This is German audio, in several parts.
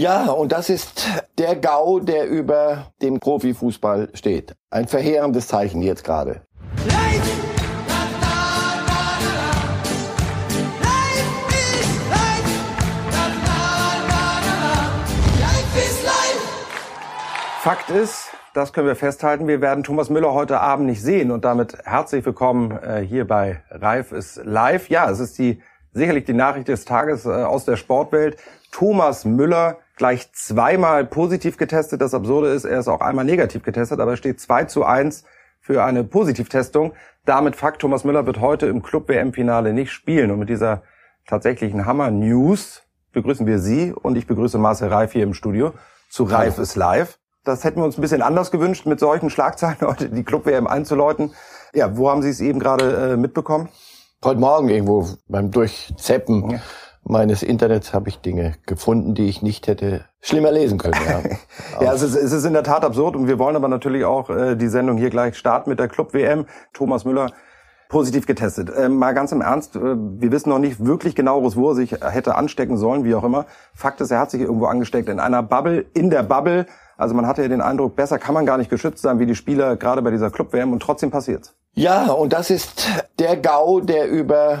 Ja, und das ist der GAU, der über dem Profifußball steht. Ein verheerendes Zeichen jetzt gerade. Fakt ist, das können wir festhalten, wir werden Thomas Müller heute Abend nicht sehen und damit herzlich willkommen äh, hier bei Reif ist live. Ja, es ist die sicherlich die Nachricht des Tages äh, aus der Sportwelt. Thomas Müller gleich zweimal positiv getestet. Das Absurde ist, er ist auch einmal negativ getestet, aber er steht 2 zu 1 für eine Positivtestung. Damit Fakt, Thomas Müller wird heute im Club-WM-Finale nicht spielen. Und mit dieser tatsächlichen Hammer-News begrüßen wir Sie und ich begrüße Marcel Reif hier im Studio zu Reif ist live. Das hätten wir uns ein bisschen anders gewünscht, mit solchen Schlagzeilen heute die Club-WM einzuläuten. Ja, wo haben Sie es eben gerade äh, mitbekommen? Heute Morgen irgendwo beim Durchzeppen ja. Meines Internets habe ich Dinge gefunden, die ich nicht hätte schlimmer lesen können. Ja, ja es, ist, es ist in der Tat absurd und wir wollen aber natürlich auch äh, die Sendung hier gleich starten mit der Club-WM. Thomas Müller positiv getestet. Ähm, mal ganz im Ernst, äh, wir wissen noch nicht wirklich genaueres, wo er sich hätte anstecken sollen, wie auch immer. Fakt ist, er hat sich irgendwo angesteckt in einer Bubble, in der Bubble. Also man hatte ja den Eindruck, besser kann man gar nicht geschützt sein wie die Spieler gerade bei dieser Club-WM und trotzdem passiert's. Ja, und das ist der GAU, der über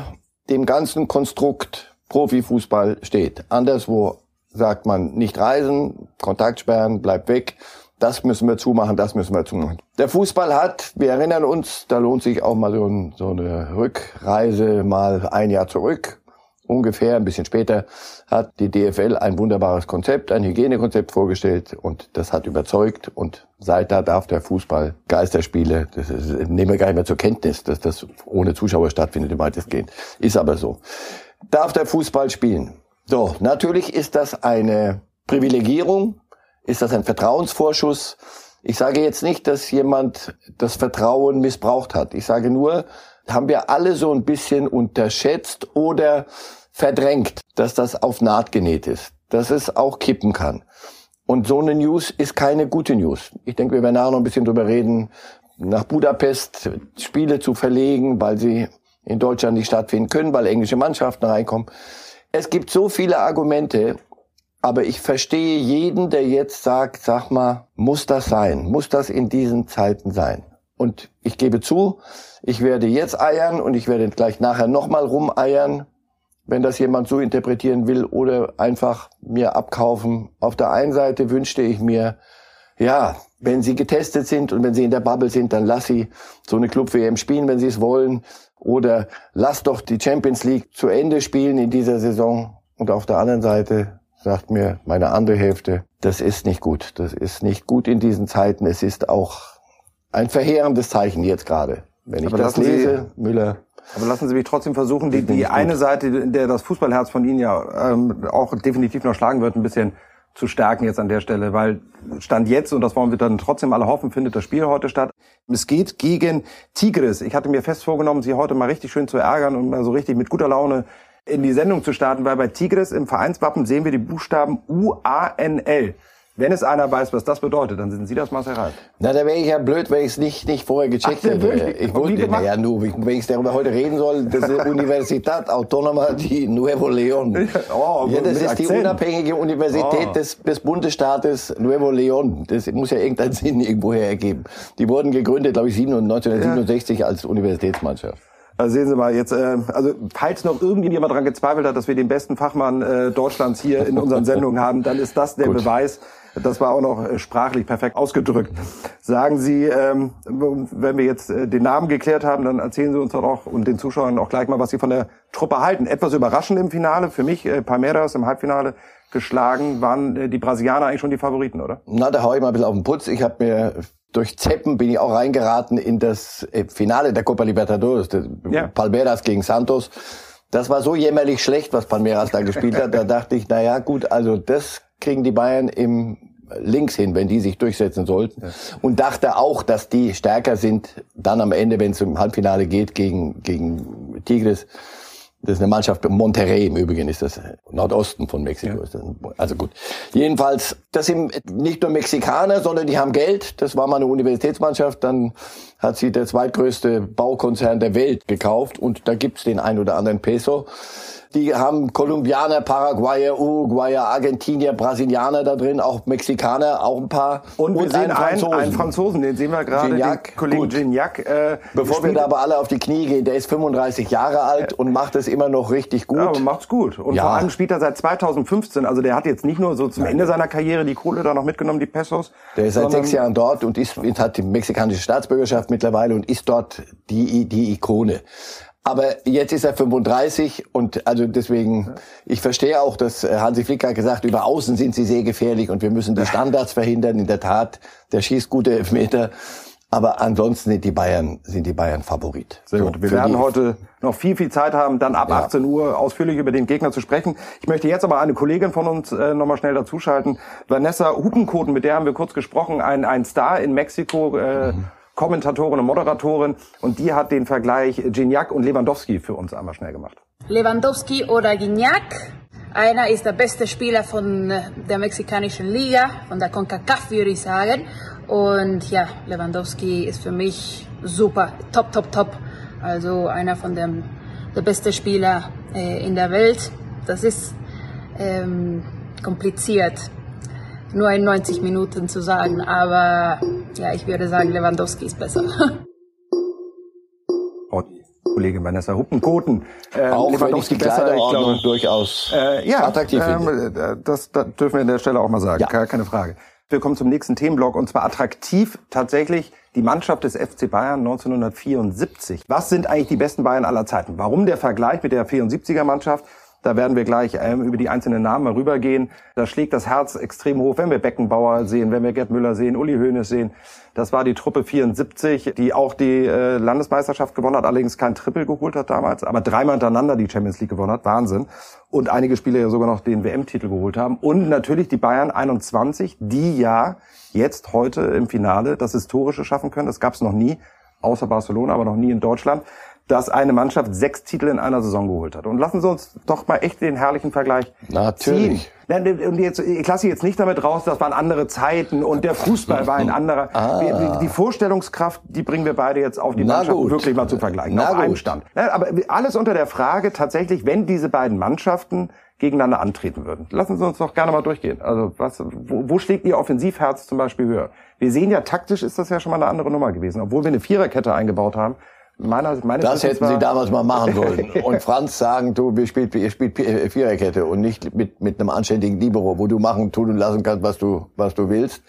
dem ganzen Konstrukt Profifußball steht. Anderswo sagt man nicht reisen, Kontaktsperren, bleibt weg. Das müssen wir zumachen, das müssen wir zumachen. Der Fußball hat, wir erinnern uns, da lohnt sich auch mal so, ein, so eine Rückreise mal ein Jahr zurück ungefähr ein bisschen später hat die DFL ein wunderbares Konzept, ein Hygienekonzept vorgestellt und das hat überzeugt und seit da darf der Fußball Geisterspiele, das ist, nehmen wir gar nicht mehr zur Kenntnis, dass das ohne Zuschauer stattfindet im weitestgehend. Ist aber so. Darf der Fußball spielen? So, natürlich ist das eine Privilegierung, ist das ein Vertrauensvorschuss. Ich sage jetzt nicht, dass jemand das Vertrauen missbraucht hat. Ich sage nur, haben wir alle so ein bisschen unterschätzt oder verdrängt, dass das auf Naht genäht ist, dass es auch kippen kann. Und so eine News ist keine gute News. Ich denke, wir werden nachher noch ein bisschen drüber reden, nach Budapest Spiele zu verlegen, weil sie in Deutschland nicht stattfinden können, weil englische Mannschaften reinkommen. Es gibt so viele Argumente, aber ich verstehe jeden, der jetzt sagt, sag mal, muss das sein? Muss das in diesen Zeiten sein? Und ich gebe zu, ich werde jetzt eiern und ich werde gleich nachher nochmal rumeiern, wenn das jemand so interpretieren will oder einfach mir abkaufen. Auf der einen Seite wünschte ich mir, ja, wenn sie getestet sind und wenn sie in der Bubble sind, dann lass sie so eine Club-WM spielen, wenn sie es wollen. Oder lass doch die Champions League zu Ende spielen in dieser Saison. Und auf der anderen Seite sagt mir meine andere Hälfte, das ist nicht gut. Das ist nicht gut in diesen Zeiten. Es ist auch ein verheerendes Zeichen jetzt gerade. Wenn ich das lese, Sie, Müller. Aber lassen Sie mich trotzdem versuchen, die, die eine Seite, in der das Fußballherz von Ihnen ja ähm, auch definitiv noch schlagen wird, ein bisschen zu stärken jetzt an der Stelle, weil Stand jetzt, und das wollen wir dann trotzdem alle hoffen, findet das Spiel heute statt. Es geht gegen Tigris. Ich hatte mir fest vorgenommen, Sie heute mal richtig schön zu ärgern und mal so richtig mit guter Laune in die Sendung zu starten, weil bei Tigris im Vereinswappen sehen wir die Buchstaben U-A-N-L. Wenn es einer weiß, was das bedeutet, dann sind Sie das Reif. Na, da wäre ich ja blöd, wenn ich es nicht, nicht vorher gecheckt Ach, hätte. Ich wollte, naja, nur, wenn ich darüber heute reden soll, das ist Universitat Autonoma di Nuevo León. Oh, ja, das ist Akzent. die unabhängige Universität oh. des, des Bundesstaates Nuevo León. Das muss ja irgendeinen Sinn irgendwoher ergeben. Die wurden gegründet, glaube ich, 1967 ja. als Universitätsmannschaft. Also sehen Sie mal jetzt, äh, also falls noch irgendjemand daran gezweifelt hat, dass wir den besten Fachmann äh, Deutschlands hier in unseren Sendungen haben, dann ist das der Beweis, das war auch noch äh, sprachlich perfekt ausgedrückt. Sagen Sie, ähm, wenn wir jetzt äh, den Namen geklärt haben, dann erzählen Sie uns doch auch und den Zuschauern auch gleich mal, was Sie von der Truppe halten. Etwas überraschend im Finale, für mich äh, Palmeiras im Halbfinale geschlagen, waren äh, die Brasilianer eigentlich schon die Favoriten, oder? Na, da hau ich mal ein bisschen auf den Putz. Ich habe mir durch Zeppen bin ich auch reingeraten in das Finale der Copa Libertadores, ja. Palmeiras gegen Santos. Das war so jämmerlich schlecht, was Palmeiras da gespielt hat. Da dachte ich, na ja, gut, also das kriegen die Bayern im links hin, wenn die sich durchsetzen sollten. Ja. Und dachte auch, dass die stärker sind, dann am Ende, wenn es im Halbfinale geht gegen, gegen Tigres. Das ist eine Mannschaft, Monterrey im Übrigen ist das, Nordosten von Mexiko. Ja. Also gut. Jedenfalls Das sind nicht nur Mexikaner, sondern die haben Geld. Das war mal eine Universitätsmannschaft. Dann hat sie der zweitgrößte Baukonzern der Welt gekauft und da gibt's den ein oder anderen Peso. Die haben Kolumbianer, Paraguayer, Uruguayer, Argentinier, Brasilianer da drin, auch Mexikaner, auch ein paar. Und, wir und sehen einen Franzosen. einen Franzosen, den sehen wir gerade, Gignac, den Kollegen Gignac. Äh, Bevor wir da aber alle auf die Knie gehen, der ist 35 Jahre alt und macht es immer noch richtig gut. Ja, aber macht's gut. Und ja. vor allem spielt er seit 2015, also der hat jetzt nicht nur so zum Ende seiner Karriere die Kohle da noch mitgenommen, die Pesos. Der ist seit sechs Jahren dort und ist, hat die mexikanische Staatsbürgerschaft mittlerweile und ist dort die, die Ikone. Aber jetzt ist er 35 und also deswegen, ich verstehe auch, dass äh, Hansi Flick hat gesagt, über Außen sind sie sehr gefährlich und wir müssen die Standards verhindern. In der Tat, der schießt gute Elfmeter. Aber ansonsten sind die Bayern, sind die Bayern Favorit. Sehr gut. Wir werden heute noch viel, viel Zeit haben, dann ab ja. 18 Uhr ausführlich über den Gegner zu sprechen. Ich möchte jetzt aber eine Kollegin von uns äh, nochmal schnell dazuschalten. Vanessa Hupenkoten, mit der haben wir kurz gesprochen, ein, ein Star in Mexiko, äh, mhm Kommentatorin und Moderatorin und die hat den Vergleich Gignac und Lewandowski für uns einmal schnell gemacht. Lewandowski oder Gignac. Einer ist der beste Spieler von der mexikanischen Liga, von der CONCACAF würde ich sagen. Und ja, Lewandowski ist für mich super, top, top, top. Also einer von den der beste Spieler äh, in der Welt. Das ist ähm, kompliziert nur in 90 Minuten zu sagen, aber ja, ich würde sagen, Lewandowski ist besser. Oh, Kollegin Vanessa Huppenkoten. Äh, auch Lewandowski wenn ich die besser, ich glaube, durchaus äh, ja, attraktiv ähm, das, das dürfen wir an der Stelle auch mal sagen, ja. keine Frage. Wir kommen zum nächsten Themenblock und zwar attraktiv tatsächlich die Mannschaft des FC Bayern 1974. Was sind eigentlich die besten Bayern aller Zeiten? Warum der Vergleich mit der 74er Mannschaft? Da werden wir gleich ähm, über die einzelnen Namen rübergehen. Da schlägt das Herz extrem hoch, wenn wir Beckenbauer sehen, wenn wir Gerd Müller sehen, Uli Hoeneß sehen. Das war die Truppe 74, die auch die äh, Landesmeisterschaft gewonnen hat, allerdings kein Triple geholt hat damals, aber dreimal hintereinander die Champions League gewonnen hat. Wahnsinn. Und einige Spieler ja sogar noch den WM-Titel geholt haben. Und natürlich die Bayern 21, die ja jetzt heute im Finale das Historische schaffen können. Das gab es noch nie, außer Barcelona, aber noch nie in Deutschland dass eine Mannschaft sechs Titel in einer Saison geholt hat. Und lassen Sie uns doch mal echt den herrlichen Vergleich Natürlich. ziehen. Und jetzt, ich lasse jetzt nicht damit raus, das waren andere Zeiten und der Fußball war ein anderer. Ah. Die Vorstellungskraft, die bringen wir beide jetzt auf die Na Mannschaft gut. wirklich mal zu vergleichen, Na auf gut. einem Stand. Aber alles unter der Frage tatsächlich, wenn diese beiden Mannschaften gegeneinander antreten würden. Lassen Sie uns doch gerne mal durchgehen. Also was, wo, wo schlägt Ihr Offensivherz zum Beispiel höher? Wir sehen ja, taktisch ist das ja schon mal eine andere Nummer gewesen. Obwohl wir eine Viererkette eingebaut haben, Meiner, meines das hätten Sie damals mal machen sollen. Und Franz sagen, du, wir spielt, ihr spielt Viererkette und nicht mit, mit einem anständigen Libero, wo du machen, tun und lassen kannst, was du, was du willst.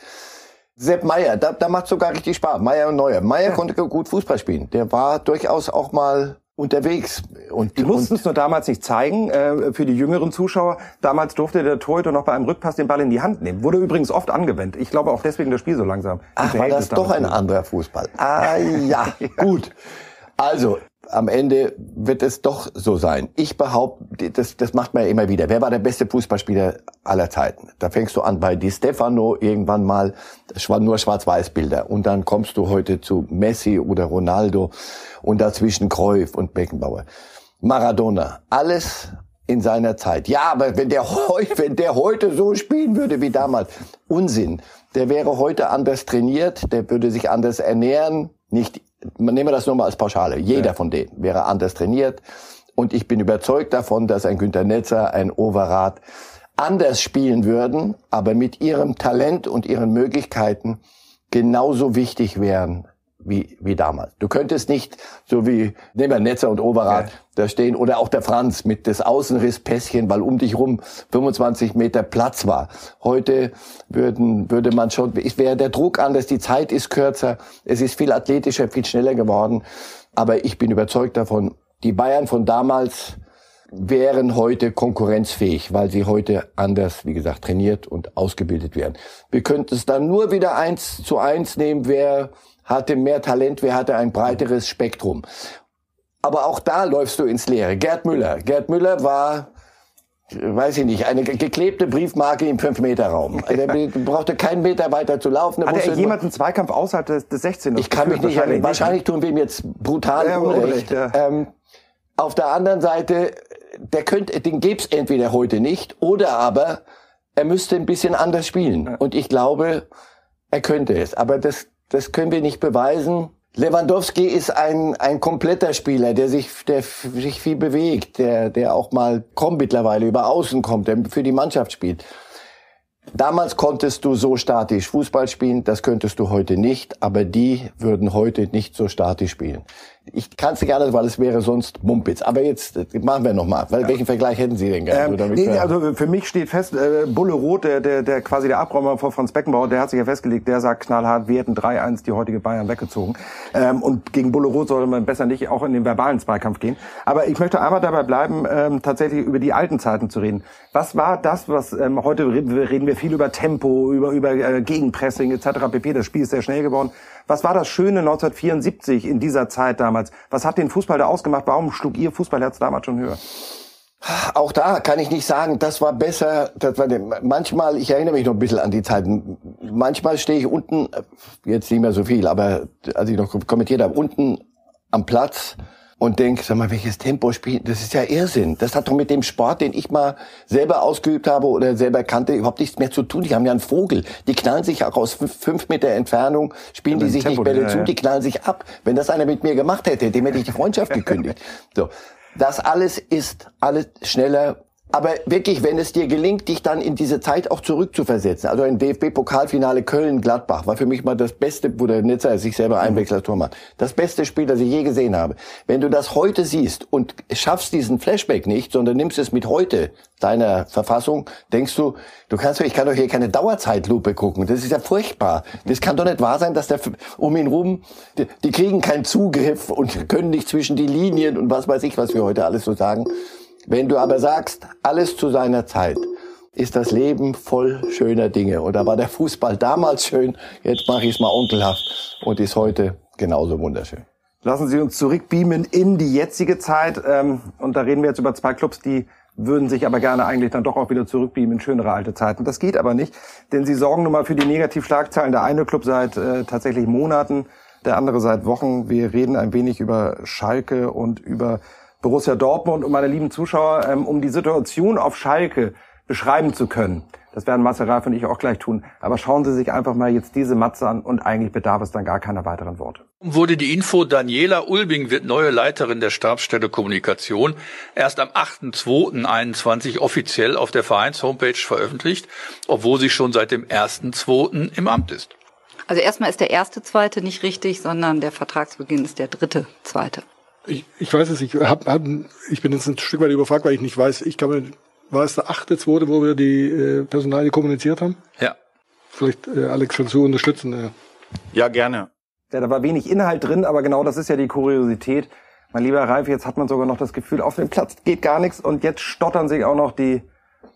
Sepp Meier, da, da macht sogar richtig Spaß. Meier und Neuer. Meier ja. konnte gut Fußball spielen. Der war durchaus auch mal unterwegs. Und die mussten es nur damals nicht zeigen äh, für die jüngeren Zuschauer. Damals durfte der Torhüter noch bei einem Rückpass den Ball in die Hand nehmen. Wurde übrigens oft angewendet. Ich glaube auch deswegen das Spiel so langsam. Ach, war das doch ein anderer Fußball. Ah ja, gut. Also, am Ende wird es doch so sein. Ich behaupte, das, das macht man ja immer wieder. Wer war der beste Fußballspieler aller Zeiten? Da fängst du an bei Di Stefano irgendwann mal, das waren nur Schwarz-Weiß-Bilder. Und dann kommst du heute zu Messi oder Ronaldo und dazwischen Cruyff und Beckenbauer. Maradona. Alles in seiner Zeit. Ja, aber wenn der, heute, wenn der heute so spielen würde wie damals, Unsinn. Der wäre heute anders trainiert, der würde sich anders ernähren, nicht nehmen wir das nur mal als Pauschale. Jeder ja. von denen wäre anders trainiert. Und ich bin überzeugt davon, dass ein Günter Netzer, ein Overath anders spielen würden, aber mit ihrem Talent und ihren Möglichkeiten genauso wichtig wären wie, wie damals. Du könntest nicht, so wie, nehmen wir Netzer und Overath ja. Da stehen, oder auch der Franz mit des Außenrisspässchen, weil um dich rum 25 Meter Platz war. Heute würden, würde man schon, wäre der Druck anders, die Zeit ist kürzer, es ist viel athletischer, viel schneller geworden. Aber ich bin überzeugt davon, die Bayern von damals wären heute konkurrenzfähig, weil sie heute anders, wie gesagt, trainiert und ausgebildet werden. Wir könnten es dann nur wieder eins zu eins nehmen, wer hatte mehr Talent, wer hatte ein breiteres Spektrum. Aber auch da läufst du ins Leere. Gerd Müller. Gerd Müller war, weiß ich nicht, eine geklebte Briefmarke im 5-Meter-Raum. Der brauchte keinen Meter weiter zu laufen. Hat er jemanden Zweikampf außerhalb des, des 16? Ich kann mich nicht erinnern. Wahrscheinlich tun wir ihm jetzt brutal ja, Unrecht. Ja. ähm, auf der anderen Seite, der könnte, den gäbe es entweder heute nicht oder aber er müsste ein bisschen anders spielen. Und ich glaube, er könnte es. Aber das, das können wir nicht beweisen. Lewandowski ist ein, ein kompletter Spieler, der sich, der sich viel bewegt, der, der auch mal kommt mittlerweile über Außen kommt, der für die Mannschaft spielt. Damals konntest du so statisch Fußball spielen, das könntest du heute nicht, aber die würden heute nicht so statisch spielen. Ich kann es nicht anders, weil es wäre sonst Mumpitz. Aber jetzt äh, machen wir nochmal. Ja. Welchen Vergleich hätten Sie denn gerne? Ähm, nee, also für mich steht fest, äh, Bulle Roth, der, der, der quasi der Abräumer von Franz Beckenbauer, der hat sich ja festgelegt, der sagt knallhart, wir hätten 3-1 die heutige Bayern weggezogen. Ähm, und gegen Bulle Roth sollte man besser nicht auch in den verbalen Zweikampf gehen. Aber ich möchte einmal dabei bleiben, ähm, tatsächlich über die alten Zeiten zu reden. Was war das, was ähm, heute reden wir, reden wir viel über Tempo, über, über äh, Gegenpressing etc. pp. Das Spiel ist sehr schnell geworden. Was war das Schöne 1974 in dieser Zeit damals? Was hat den Fußball da ausgemacht? Warum schlug Ihr Fußballherz damals schon höher? Auch da kann ich nicht sagen, das war besser. Das war manchmal, ich erinnere mich noch ein bisschen an die Zeiten. Manchmal stehe ich unten, jetzt nicht mehr so viel, aber als ich noch kommentiert habe, unten am Platz und denk, sag mal, welches Tempo spielt, das ist ja Irrsinn. Das hat doch mit dem Sport, den ich mal selber ausgeübt habe oder selber kannte, überhaupt nichts mehr zu tun. Die haben ja einen Vogel. Die knallen sich auch aus fünf Meter Entfernung, spielen ja, die sich Tempo, nicht Bälle ja, zu, ja. die knallen sich ab. Wenn das einer mit mir gemacht hätte, dem hätte ich die Freundschaft gekündigt. So. Das alles ist alles schneller aber wirklich, wenn es dir gelingt, dich dann in diese Zeit auch zurückzuversetzen, also ein DFB-Pokalfinale Köln-Gladbach war für mich mal das Beste, wo der Nizza sich selber einwechselt als Tormann. Das beste Spiel, das ich je gesehen habe. Wenn du das heute siehst und schaffst diesen Flashback nicht, sondern nimmst es mit heute deiner Verfassung, denkst du, du kannst, ich kann doch hier keine Dauerzeitlupe gucken. Das ist ja furchtbar. Das kann doch nicht wahr sein, dass der um ihn rum, die, die kriegen keinen Zugriff und können nicht zwischen die Linien und was weiß ich, was wir heute alles so sagen. Wenn du aber sagst, alles zu seiner Zeit, ist das Leben voll schöner Dinge. Oder war der Fußball damals schön, jetzt mache ich es mal onkelhaft und ist heute genauso wunderschön. Lassen Sie uns zurückbeamen in die jetzige Zeit. Ähm, und da reden wir jetzt über zwei Clubs, die würden sich aber gerne eigentlich dann doch auch wieder zurückbeamen in schönere alte Zeiten. Das geht aber nicht, denn sie sorgen nun mal für die Negativschlagzeilen. Der eine Club seit äh, tatsächlich Monaten, der andere seit Wochen. Wir reden ein wenig über Schalke und über Borussia Dortmund und meine lieben Zuschauer, ähm, um die Situation auf Schalke beschreiben zu können. Das werden Marcel Reif und ich auch gleich tun. Aber schauen Sie sich einfach mal jetzt diese Matze an und eigentlich bedarf es dann gar keiner weiteren Worte. Wurde die Info, Daniela Ulbing wird neue Leiterin der Stabsstelle Kommunikation erst am 8.2.21 offiziell auf der Vereins-Homepage veröffentlicht, obwohl sie schon seit dem 1.2. im Amt ist. Also erstmal ist der erste Zweite nicht richtig, sondern der Vertragsbeginn ist der dritte Zweite. Ich, ich weiß es, ich, hab, hab, ich bin jetzt ein Stück weit überfragt, weil ich nicht weiß. Ich kann mir, war es der achte, zweite, wo wir die äh, Personalie kommuniziert haben? Ja. Vielleicht äh, Alex schon zu unterstützen. Äh. Ja, gerne. Ja, da war wenig Inhalt drin, aber genau das ist ja die Kuriosität. Mein lieber Ralf, jetzt hat man sogar noch das Gefühl, auf dem Platz geht gar nichts und jetzt stottern sich auch noch die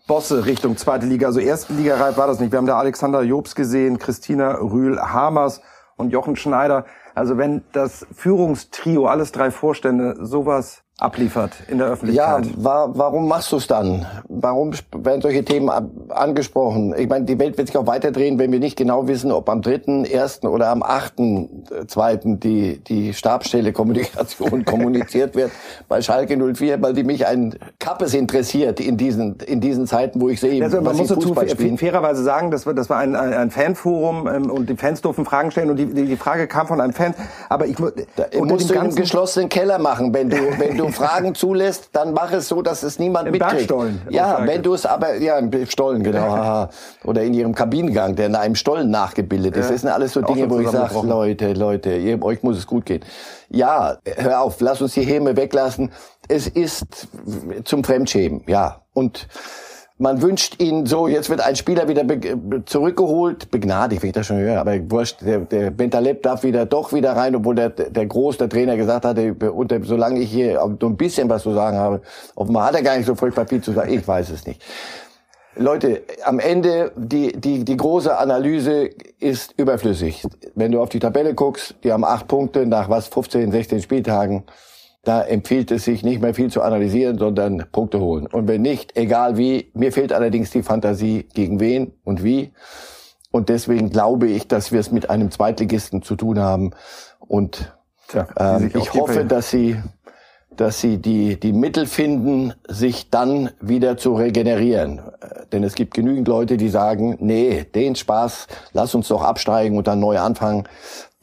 Bosse Richtung zweite Liga. Also erste Liga Ralf war das nicht. Wir haben da Alexander Jobs gesehen, Christina Rühl-Hamers und Jochen Schneider. Also wenn das Führungstrio, alles drei Vorstände, sowas abliefert in der Öffentlichkeit. Ja, wa warum machst du es dann? Warum werden solche Themen angesprochen? Ich meine, die Welt wird sich auch weiterdrehen, wenn wir nicht genau wissen, ob am dritten, ersten oder am achten, äh, zweiten die, die Stabstelle Kommunikation kommuniziert wird bei Schalke 04, weil die mich ein Kappes interessiert in diesen, in diesen Zeiten, wo ich sehe, also, man muss dazu fairerweise sagen, das war, das war ein, ein Fanforum ähm, und die Fans durften Fragen stellen und die, die Frage kam von einem Fan. Aber ich, da, musst du in einem geschlossenen Keller machen, wenn du, wenn du du Fragen zulässt, dann mach es so, dass es niemand Im mitkriegt. Bergstollen. Ja, wenn du es aber, ja, im Stollen, genau. Oder in ihrem Kabinengang, der in einem Stollen nachgebildet ist. Das sind alles so Dinge, wo ich sage, Leute, Leute, ihr, euch muss es gut gehen. Ja, hör auf, lass uns die Häme weglassen. Es ist zum Fremdschämen, ja. Und man wünscht ihn so, jetzt wird ein Spieler wieder be zurückgeholt, begnadigt, wenn ich das schon höre, aber wurscht, der, der Bentaleb darf wieder doch wieder rein, obwohl der, der Groß, der Trainer gesagt hatte, und der, solange ich hier so ein bisschen was zu sagen habe, offenbar hat er gar nicht so furchtbar viel zu sagen, ich weiß es nicht. Leute, am Ende, die, die, die große Analyse ist überflüssig. Wenn du auf die Tabelle guckst, die haben acht Punkte nach was, 15, 16 Spieltagen. Da empfiehlt es sich nicht mehr viel zu analysieren, sondern Punkte holen. Und wenn nicht, egal wie. Mir fehlt allerdings die Fantasie, gegen wen und wie. Und deswegen glaube ich, dass wir es mit einem Zweitligisten zu tun haben. Und Tja, äh, ich hoffe, dass sie dass sie die, die Mittel finden, sich dann wieder zu regenerieren. Denn es gibt genügend Leute, die sagen, nee, den Spaß, lass uns doch absteigen und dann neu anfangen.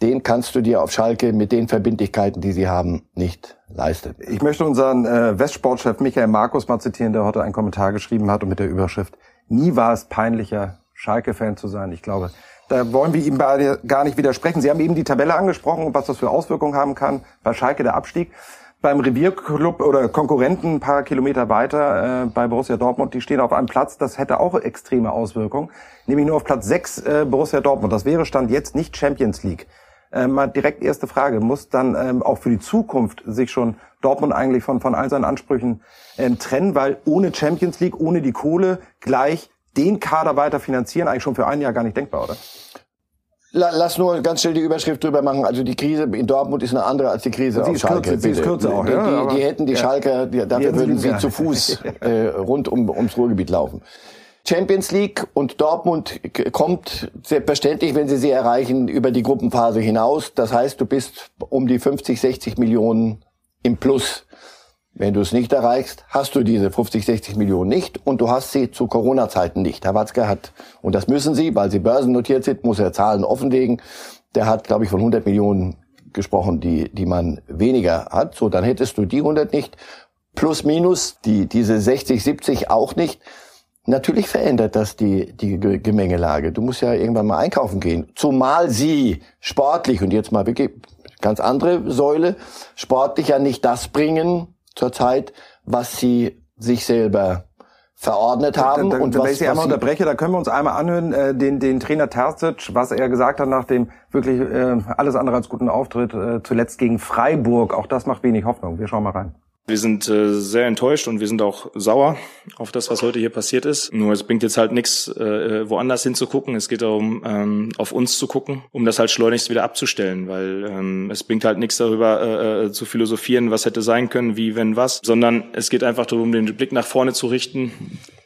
Den kannst du dir auf Schalke mit den Verbindlichkeiten, die sie haben, nicht leisten. Ich möchte unseren äh, Westsportchef Michael Markus mal zitieren, der heute einen Kommentar geschrieben hat und mit der Überschrift, nie war es peinlicher, Schalke-Fan zu sein. Ich glaube, da wollen wir ihm beide gar nicht widersprechen. Sie haben eben die Tabelle angesprochen und was das für Auswirkungen haben kann bei Schalke der Abstieg beim Revierclub oder Konkurrenten ein paar Kilometer weiter äh, bei Borussia Dortmund, die stehen auf einem Platz, das hätte auch extreme Auswirkungen, nämlich nur auf Platz 6 äh, Borussia Dortmund. Das wäre Stand jetzt nicht Champions League. Äh, mal direkt erste Frage, muss dann ähm, auch für die Zukunft sich schon Dortmund eigentlich von, von all seinen Ansprüchen äh, trennen, weil ohne Champions League, ohne die Kohle gleich den Kader weiter finanzieren, eigentlich schon für ein Jahr gar nicht denkbar, oder? Lass nur ganz schnell die Überschrift drüber machen. Also die Krise in Dortmut ist eine andere als die Krise sie auf Schalke. Kürzer, sie ist kürzer auch, die, ja, die, die hätten die ja. Schalker, die, dafür würden sie- sie zu Fuß äh, rund um, ums Ruhrgebiet laufen. Champions League und Dortmund kommt selbstverständlich, wenn sie sie erreichen, über die Gruppenphase hinaus. Das heißt, du bist um die 50, 60 Millionen im Plus. Wenn du es nicht erreichst, hast du diese 50, 60 Millionen nicht und du hast sie zu Corona-Zeiten nicht. Herr Watzke hat, und das müssen sie, weil sie börsennotiert sind, muss er Zahlen offenlegen. Der hat, glaube ich, von 100 Millionen gesprochen, die, die man weniger hat. So, dann hättest du die 100 nicht. Plus, minus, die, diese 60, 70 auch nicht. Natürlich verändert das die, die Ge- Gemengelage. Du musst ja irgendwann mal einkaufen gehen. Zumal sie sportlich, und jetzt mal wirklich ganz andere Säule, sportlich ja nicht das bringen zurzeit, was sie sich selber verordnet haben. Da, da, und wenn was, ich Sie einmal unterbreche, da können wir uns einmal anhören, äh, den, den Trainer Terzic, was er gesagt hat nach dem wirklich äh, alles andere als guten Auftritt, äh, zuletzt gegen Freiburg. Auch das macht wenig Hoffnung. Wir schauen mal rein. Wir sind äh, sehr enttäuscht und wir sind auch sauer auf das, was heute hier passiert ist. Nur es bringt jetzt halt nichts, äh, woanders hinzugucken. Es geht darum, ähm, auf uns zu gucken, um das halt schleunigst wieder abzustellen, weil ähm, es bringt halt nichts darüber äh, äh, zu philosophieren, was hätte sein können, wie, wenn, was, sondern es geht einfach darum, den Blick nach vorne zu richten,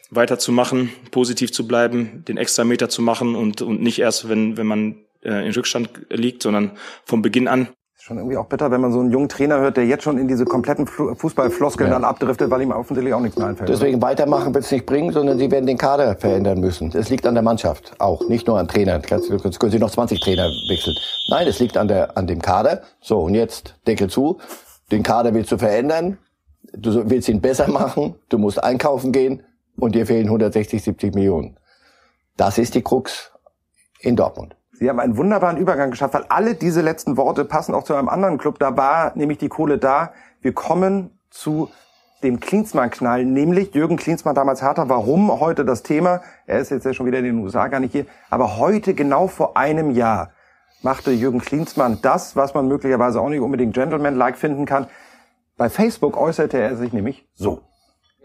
weiterzumachen, positiv zu bleiben, den extra Meter zu machen und, und nicht erst, wenn, wenn man äh, in Rückstand liegt, sondern vom Beginn an schon irgendwie auch bitter, wenn man so einen jungen Trainer hört, der jetzt schon in diese kompletten Fußballfloskeln Ja. dann abdriftet, weil ihm offensichtlich auch nichts mehr einfällt. Deswegen weitermachen wird es nicht bringen, sondern sie werden den Kader verändern müssen. Es liegt an der Mannschaft auch, nicht nur an Trainern. Jetzt können sie noch 20 Trainer wechseln. Nein, es liegt an, der, an dem Kader. So, und jetzt Deckel zu. Den Kader willst du verändern. Du willst ihn besser machen. Du musst einkaufen gehen. Und dir fehlen 160, 70 Millionen. Das ist die Krux in Dortmund. Sie haben einen wunderbaren Übergang geschafft, weil alle diese letzten Worte passen auch zu einem anderen Club. Da war nämlich die Kohle da. Wir kommen zu dem Klinsmann-Knall, nämlich Jürgen Klinsmann damals Hertha. Warum heute das Thema? Er ist jetzt ja schon wieder in den USA, gar nicht hier. Aber heute, genau vor einem Jahr, machte Jürgen Klinsmann das, was man möglicherweise auch nicht unbedingt Gentleman-like finden kann. Bei Facebook äußerte er sich nämlich so.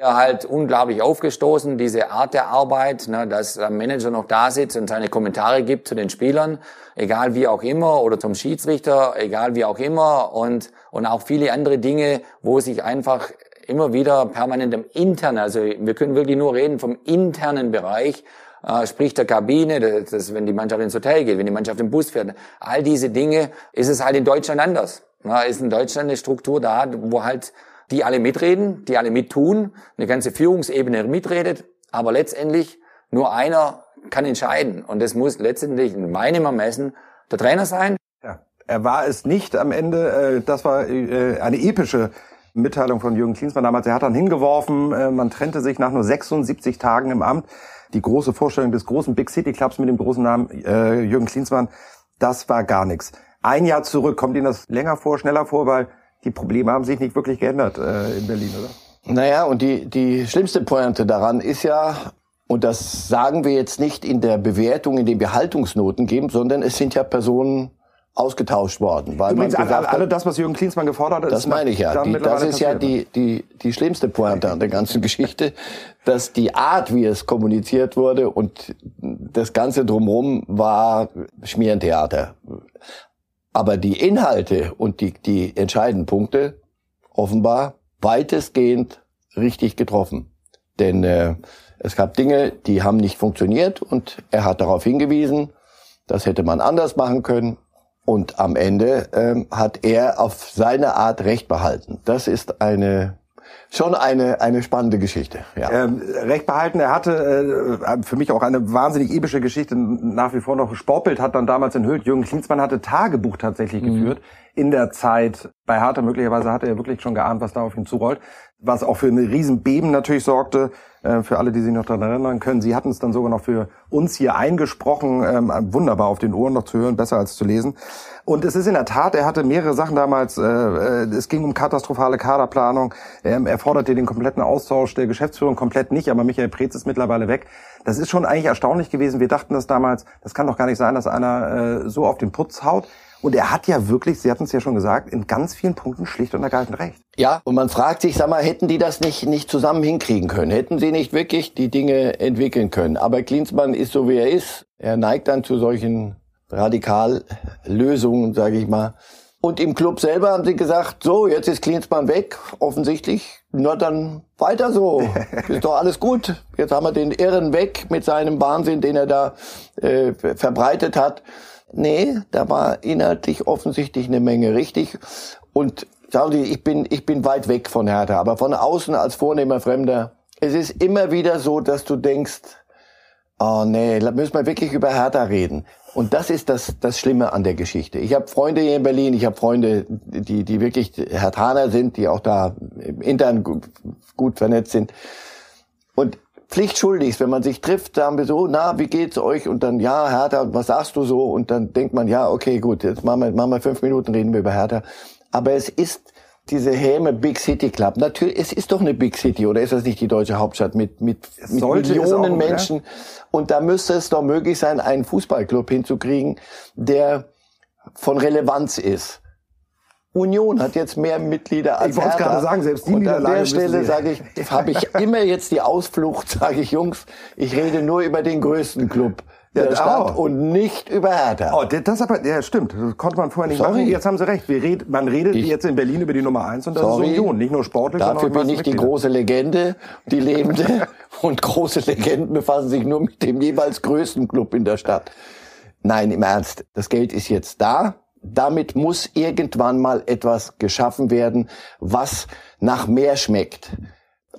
Mir halt unglaublich aufgestoßen, diese Art der Arbeit, ne, dass der Manager noch da sitzt und seine Kommentare gibt zu den Spielern, egal wie auch immer, oder zum Schiedsrichter, egal wie auch immer, und, und auch viele andere Dinge, wo sich einfach immer wieder permanent im internen, also wir können wirklich nur reden vom internen Bereich, äh, sprich der Kabine, das, das, wenn die Mannschaft ins Hotel geht, wenn die Mannschaft im Bus fährt, all diese Dinge, ist es halt in Deutschland anders. Na, ist in Deutschland eine Struktur da, wo halt die alle mitreden, die alle mittun, eine ganze Führungsebene mitredet, aber letztendlich nur einer kann entscheiden. Und das muss letztendlich in meinem Ermessen der Trainer sein. Ja, er war es nicht am Ende. Äh, das war äh, eine epische Mitteilung von Jürgen Klinsmann damals. Er hat dann hingeworfen, äh, man trennte sich nach nur 76 Tagen im Amt. Die große Vorstellung des großen Big City Clubs mit dem großen Namen Jürgen Klinsmann, das war gar nichts. Ein Jahr zurück, kommt Ihnen das länger vor, schneller vor, weil die Probleme haben sich nicht wirklich geändert äh, in Berlin, oder? Naja, und die, die schlimmste Pointe daran ist ja, und das sagen wir jetzt nicht in der Bewertung, indem wir Haltungsnoten geben, sondern es sind ja Personen ausgetauscht worden. Weil Übrigens, man alle, gesagt alle hat, das, was Jürgen Klinsmann gefordert hat, das meine ich ja. Die, das ist ja die, die, die schlimmste Pointe an der ganzen Geschichte, dass die Art, wie es kommuniziert wurde und das Ganze drumherum war Schmierentheater. Aber die Inhalte und die, die entscheidenden Punkte offenbar weitestgehend richtig getroffen. Denn äh, es gab Dinge, die haben nicht funktioniert und er hat darauf hingewiesen, das hätte man anders machen können. Und am Ende ähm, hat er auf seine Art Recht behalten. Das ist eine schon eine eine spannende Geschichte. Ja. Ähm, Recht behalten. Er hatte äh, für mich auch eine wahnsinnig epische Geschichte nach wie vor noch. Sportbild hat dann damals enthüllt. Jürgen Klinsmann hatte Tagebuch tatsächlich mhm. geführt in der Zeit bei Hertha. Möglicherweise hatte er wirklich schon geahnt, was da auf ihn zurollt. Was auch für eine Riesenbeben natürlich sorgte. Äh, für alle, die sich noch daran erinnern können. Sie hatten es dann sogar noch für uns hier eingesprochen. Ähm, wunderbar auf den Ohren noch zu hören, besser als zu lesen. Und es ist in der Tat, er hatte mehrere Sachen damals. Äh, äh, es ging um katastrophale Kaderplanung. Ähm, er forderte den kompletten Austausch der Geschäftsführung komplett nicht, aber Michael Preetz ist mittlerweile weg. Das ist schon eigentlich erstaunlich gewesen. Wir dachten das damals, das kann doch gar nicht sein, dass einer äh, so auf den Putz haut. Und er hat ja wirklich, Sie hatten es ja schon gesagt, in ganz vielen Punkten schlicht und ergreifend recht. Ja, und man fragt sich, sag mal, hätten die das nicht, nicht zusammen hinkriegen können? Hätten sie nicht wirklich die Dinge entwickeln können? Aber Klinsmann ist so, wie er ist. Er neigt dann zu solchen Radikallösungen, sage ich mal. Und im Club selber haben sie gesagt, so, jetzt ist Klinsmann weg, offensichtlich. Na dann weiter so. Ist doch alles gut. Jetzt haben wir den Irren weg mit seinem Wahnsinn, den er da äh, verbreitet hat. Nee, da war inhaltlich offensichtlich eine Menge richtig. Und sagen Sie, ich bin, ich bin weit weg von Hertha, aber von außen als vornehmer Fremder, es ist immer wieder so, dass du denkst, oh nee, da müssen wir wirklich über Hertha reden. Und das ist das, das Schlimme an der Geschichte. Ich habe Freunde hier in Berlin, ich habe Freunde, die, die wirklich Hertaner sind, die auch da intern gut, gut vernetzt sind. Und pflichtschuldig, wenn man sich trifft, sagen wir so, na, wie geht's euch? Und dann, ja, Hertha, was sagst du so? Und dann denkt man, ja, okay, gut, jetzt machen wir, machen wir fünf Minuten, reden wir über Hertha. Aber es ist diese Häme Big City Club. Natürlich, es ist doch eine Big City, oder ist das nicht die deutsche Hauptstadt mit, mit, mit Millionen auch, Menschen? Ja? Und da müsste es doch möglich sein, einen Fußballclub hinzukriegen, der von Relevanz ist. Union hat jetzt mehr Mitglieder als Ich wollte gerade sagen, selbst die Und an der Stelle sage ich, habe ich immer jetzt die Ausflucht, sage ich, Jungs, ich rede nur über den größten Club der ja, Stadt oh. und nicht über Hertha. Oh, das aber, ja, stimmt. Das konnte man vorher nicht Sorry. machen. Jetzt haben Sie recht. Wir red, man redet ich, jetzt in Berlin über die Nummer eins und das Sorry. ist Union. Nicht nur sportlich, Dafür bin ich die große Legende, die lebende. und große Legenden befassen sich nur mit dem jeweils größten Club in der Stadt. Nein, im Ernst. Das Geld ist jetzt da. Damit muss irgendwann mal etwas geschaffen werden, was nach mehr schmeckt.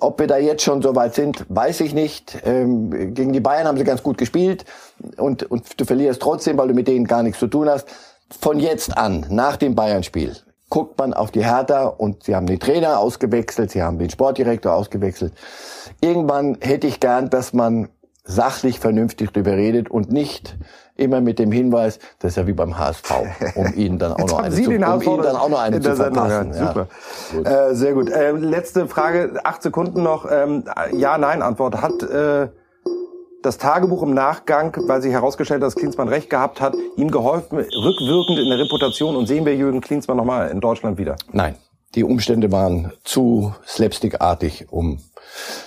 Ob wir da jetzt schon so weit sind, weiß ich nicht. Ähm, gegen die Bayern haben sie ganz gut gespielt und, und du verlierst trotzdem, weil du mit denen gar nichts zu tun hast. Von jetzt an, nach dem Bayern-Spiel, guckt man auf die Hertha und sie haben den Trainer ausgewechselt, sie haben den Sportdirektor ausgewechselt. Irgendwann hätte ich gern, dass man sachlich vernünftig drüber redet und nicht immer mit dem Hinweis, das ist ja wie beim HSV, um ihnen dann auch noch eine zu, um ihnen dann auch noch eine zu verpassen. Ja, super. Gut. Äh, sehr gut. Äh, letzte Frage, acht Sekunden noch. Ähm, ja, nein, Antwort. Hat äh, das Tagebuch im Nachgang, weil sich herausgestellt hat, dass Klinsmann recht gehabt hat, ihm geholfen, rückwirkend in der Reputation und sehen wir Jürgen Klinsmann nochmal in Deutschland wieder? Nein. Die Umstände waren zu slapstickartig, um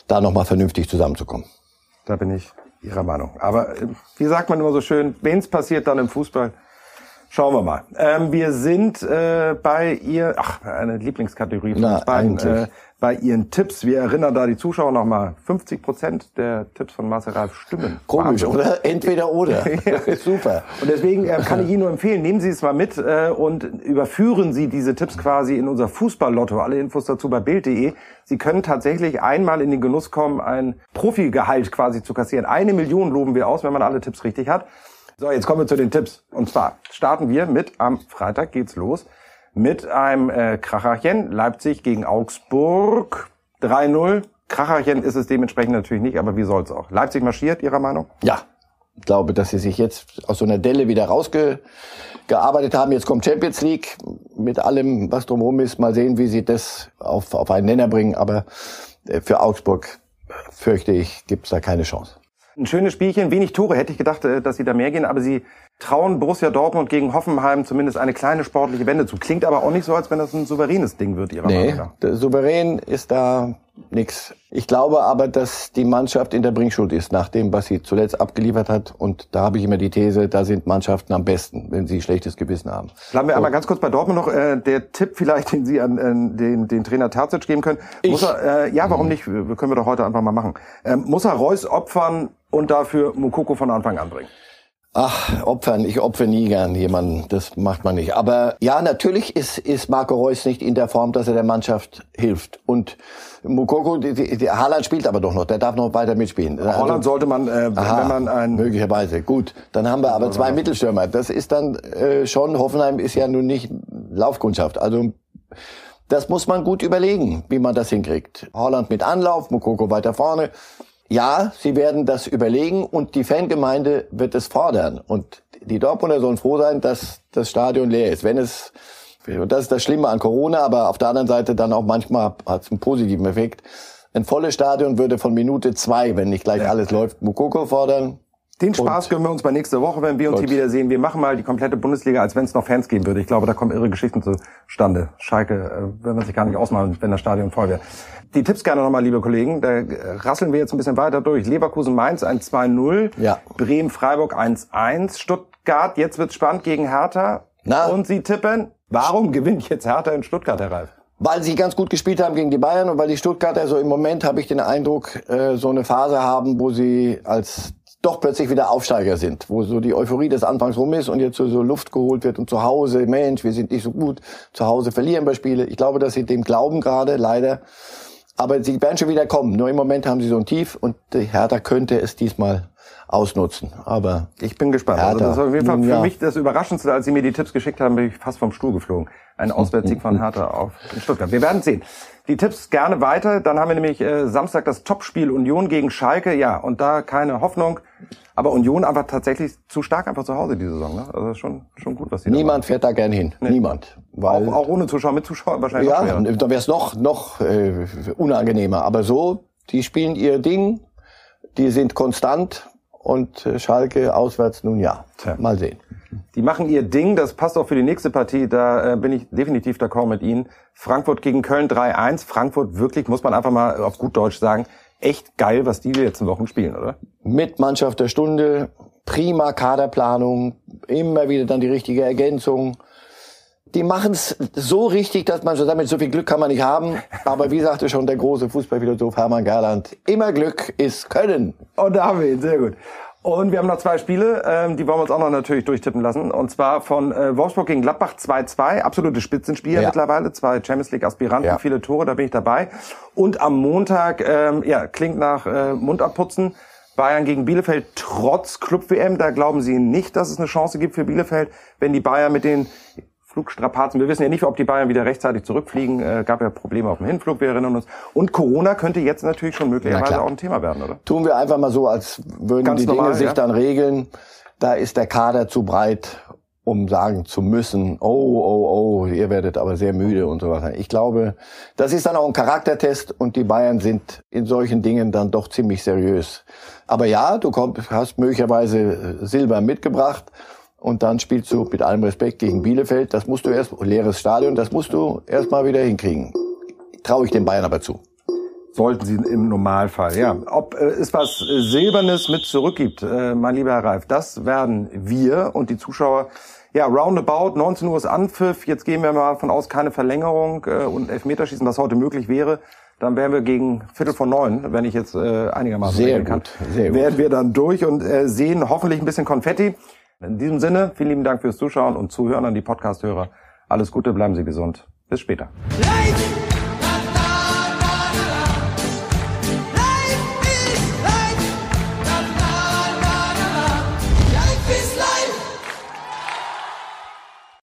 da nochmal vernünftig zusammenzukommen. Da bin ich Ihrer Meinung. Aber äh, wie sagt man immer so schön, wen's passiert dann im Fußball? Schauen wir mal. Ähm, wir sind äh, bei ihr, ach, eine Lieblingskategorie von uns beiden, äh, bei Ihren Tipps. Wir erinnern da die Zuschauer nochmal, 50 Prozent der Tipps von Marcel Ralf stimmen. Komisch, Wahnsinn. oder? Entweder oder. ja. Super. Und deswegen äh, kann ich Ihnen nur empfehlen, nehmen Sie es mal mit äh, und überführen Sie diese Tipps quasi in unser Fußballlotto. Alle Infos dazu bei Bild.de. Sie können tatsächlich einmal in den Genuss kommen, ein Profigehalt quasi zu kassieren. Eine Million loben wir aus, wenn man alle Tipps richtig hat. So, jetzt kommen wir zu den Tipps. Und zwar starten wir mit, am Freitag geht's los, mit einem äh, Kracherchen. Leipzig gegen Augsburg 3-0. Kracherchen ist es dementsprechend natürlich nicht, aber wie soll's auch? Leipzig marschiert, Ihrer Meinung? Ja. Ich glaube, dass sie sich jetzt aus so einer Delle wieder rausgearbeitet haben. Jetzt kommt Champions League mit allem, was drumherum ist. Mal sehen, wie sie das auf, auf einen Nenner bringen. Aber äh, für Augsburg, fürchte ich, gibt's da keine Chance. Ein schönes Spielchen, wenig Tore, hätte ich gedacht, äh, dass sie da mehr gehen, aber sie trauen Borussia Dortmund gegen Hoffenheim zumindest eine kleine sportliche Wende zu. Klingt aber auch nicht so, als wenn das ein souveränes Ding wird, Ihrer nee, Meinung nach. Souverän ist da nix. Ich glaube aber, dass die Mannschaft in der Bringschuld ist, nach dem, was sie zuletzt abgeliefert hat. Und da habe ich immer die These, da sind Mannschaften am besten, wenn sie schlechtes Gewissen haben. Bleiben wir so. einmal ganz kurz bei Dortmund noch. Äh, der Tipp vielleicht, den Sie an äh, den, den Trainer Terzic geben können. Ich? Muss er, äh, ja, warum mhm. nicht? Wir können wir doch heute einfach mal machen. Ähm, muss er Reus opfern und dafür Mukoko von Anfang an bringen? Ach, opfern, ich opfer nie gern jemanden, das macht man nicht. Aber ja, natürlich ist, ist Marco Reus nicht in der Form, dass er der Mannschaft hilft. Und Mukoko, die, die, die Haaland spielt aber doch noch, der darf noch weiter mitspielen. Holland also, sollte man, äh, aha, wenn man ein... Möglicherweise, gut. Dann haben wir aber zwei Mittelstürmer. Das ist dann äh, schon, Hoffenheim ist ja nun nicht Laufkundschaft. Also das muss man gut überlegen, wie man das hinkriegt. Holland mit Anlauf, Mukoko weiter vorne. Ja, sie werden das überlegen und die Fangemeinde wird es fordern. Und die Dortmunder sollen froh sein, dass das Stadion leer ist. Wenn es, und das ist das Schlimme an Corona, aber auf der anderen Seite dann auch manchmal hat es einen positiven Effekt. Ein volles Stadion würde von Minute zwei, wenn nicht gleich alles läuft, Mukoko fordern. Den Spaß und, gönnen wir uns bei nächste Woche, wenn wir uns hier wieder sehen. Wir machen mal die komplette Bundesliga, als wenn es noch Fans geben würde. Ich glaube, da kommen irre Geschichten zustande. Schalke, äh, wenn man sich gar nicht ausmalen, wenn das Stadion voll wäre. Die Tipps gerne nochmal, liebe Kollegen. Da rasseln wir jetzt ein bisschen weiter durch. Leverkusen Mainz 1-2-0. Ja. Bremen Freiburg 1-1. Stuttgart, jetzt wird's spannend gegen Hertha. Na? Und Sie tippen, warum gewinnt jetzt Hertha in Stuttgart, Herr Ralf? Weil sie ganz gut gespielt haben gegen die Bayern und weil die Stuttgarter so im Moment, habe ich den Eindruck, äh, so eine Phase haben, wo sie als doch plötzlich wieder Aufsteiger sind, wo so die Euphorie des Anfangs rum ist und jetzt so, so Luft geholt wird und zu Hause, Mensch, wir sind nicht so gut, zu Hause verlieren wir Spiele. Ich glaube, dass sie dem glauben gerade, leider. Aber sie werden schon wieder kommen. Nur im Moment haben sie so ein Tief und Hertha könnte es diesmal ausnutzen. Aber ich bin gespannt. Hertha, also das ist auf jeden Fall für ja. mich das Überraschendste, als Sie mir die Tipps geschickt haben, bin ich fast vom Stuhl geflogen. Ein Auswärtssieg von Hertha auf Stuttgart. Wir werden sehen. Die Tipps gerne weiter. Dann haben wir nämlich äh, Samstag das Topspiel Union gegen Schalke. Ja, und da keine Hoffnung. Aber Union einfach tatsächlich zu stark einfach zu Hause diese Saison. Ne? Also schon schon gut, was sie Niemand da fährt da gern hin. Nee. Niemand. Weil auch, auch ohne Zuschauer, mit Zuschauern wahrscheinlich. Ja, dann wäre es noch noch äh, unangenehmer. Aber so, die spielen ihr Ding, die sind konstant und äh, Schalke auswärts nun ja. Tja. Mal sehen. Die machen ihr Ding, das passt auch für die nächste Partie, da äh, bin ich definitiv d'accord mit Ihnen. Frankfurt gegen Köln 3-1. Frankfurt wirklich, muss man einfach mal auf gut Deutsch sagen, echt geil, was die letzten Wochen spielen, oder? Mit Mannschaft der Stunde, prima Kaderplanung, immer wieder dann die richtige Ergänzung. Die machen es so richtig, dass man schon damit so viel Glück kann man nicht haben. Aber wie sagte schon der große Fußballphilosoph Hermann Gerland, immer Glück ist Können. Und da haben wir ihn, sehr gut. Und wir haben noch zwei Spiele, ähm, die wollen wir uns auch noch natürlich durchtippen lassen. Und zwar von äh, Wolfsburg gegen Gladbach 2-2. Absolute Spitzenspiel ja. mittlerweile. Zwei Champions League Aspiranten, ja. viele Tore, da bin ich dabei. Und am Montag, ähm, ja, klingt nach äh, Mund abputzen. Bayern gegen Bielefeld trotz Club-WM. Da glauben Sie nicht, dass es eine Chance gibt für Bielefeld, wenn die Bayern mit den Flugstrapazen. Wir wissen ja nicht, ob die Bayern wieder rechtzeitig zurückfliegen. Äh, gab ja Probleme auf dem Hinflug, wir erinnern uns. Und Corona könnte jetzt natürlich schon möglicherweise auch ein Thema werden, oder? Tun wir einfach mal so, als würden Ganz die normal, Dinge sich ja? dann regeln. Da ist der Kader zu breit, um sagen zu müssen, oh, oh, oh, ihr werdet aber sehr müde und so weiter. Ich glaube, das ist dann auch ein Charaktertest und die Bayern sind in solchen Dingen dann doch ziemlich seriös. Aber ja, du komm, hast möglicherweise Silber mitgebracht und dann spielst du mit allem Respekt gegen Bielefeld. Das musst du erst, leeres Stadion, das musst du erst mal wieder hinkriegen. Traue ich den Bayern aber zu. Sollten sie im Normalfall, ja. Ob äh, es was Silbernes mit zurückgibt, äh, mein lieber Herr Reif, das werden wir und die Zuschauer. Ja, roundabout, 19 Uhr ist Anpfiff. Jetzt gehen wir mal von aus keine Verlängerung äh, und Elfmeterschießen, was heute möglich wäre. Dann wären wir gegen Viertel vor neun, wenn ich jetzt äh, einigermaßen sehr kann. Sehr gut. Werden wir dann durch und äh, sehen hoffentlich ein bisschen Konfetti. In diesem Sinne, vielen lieben Dank fürs Zuschauen und Zuhören an die Podcast-Hörer. Alles Gute, bleiben Sie gesund. Bis später. Light!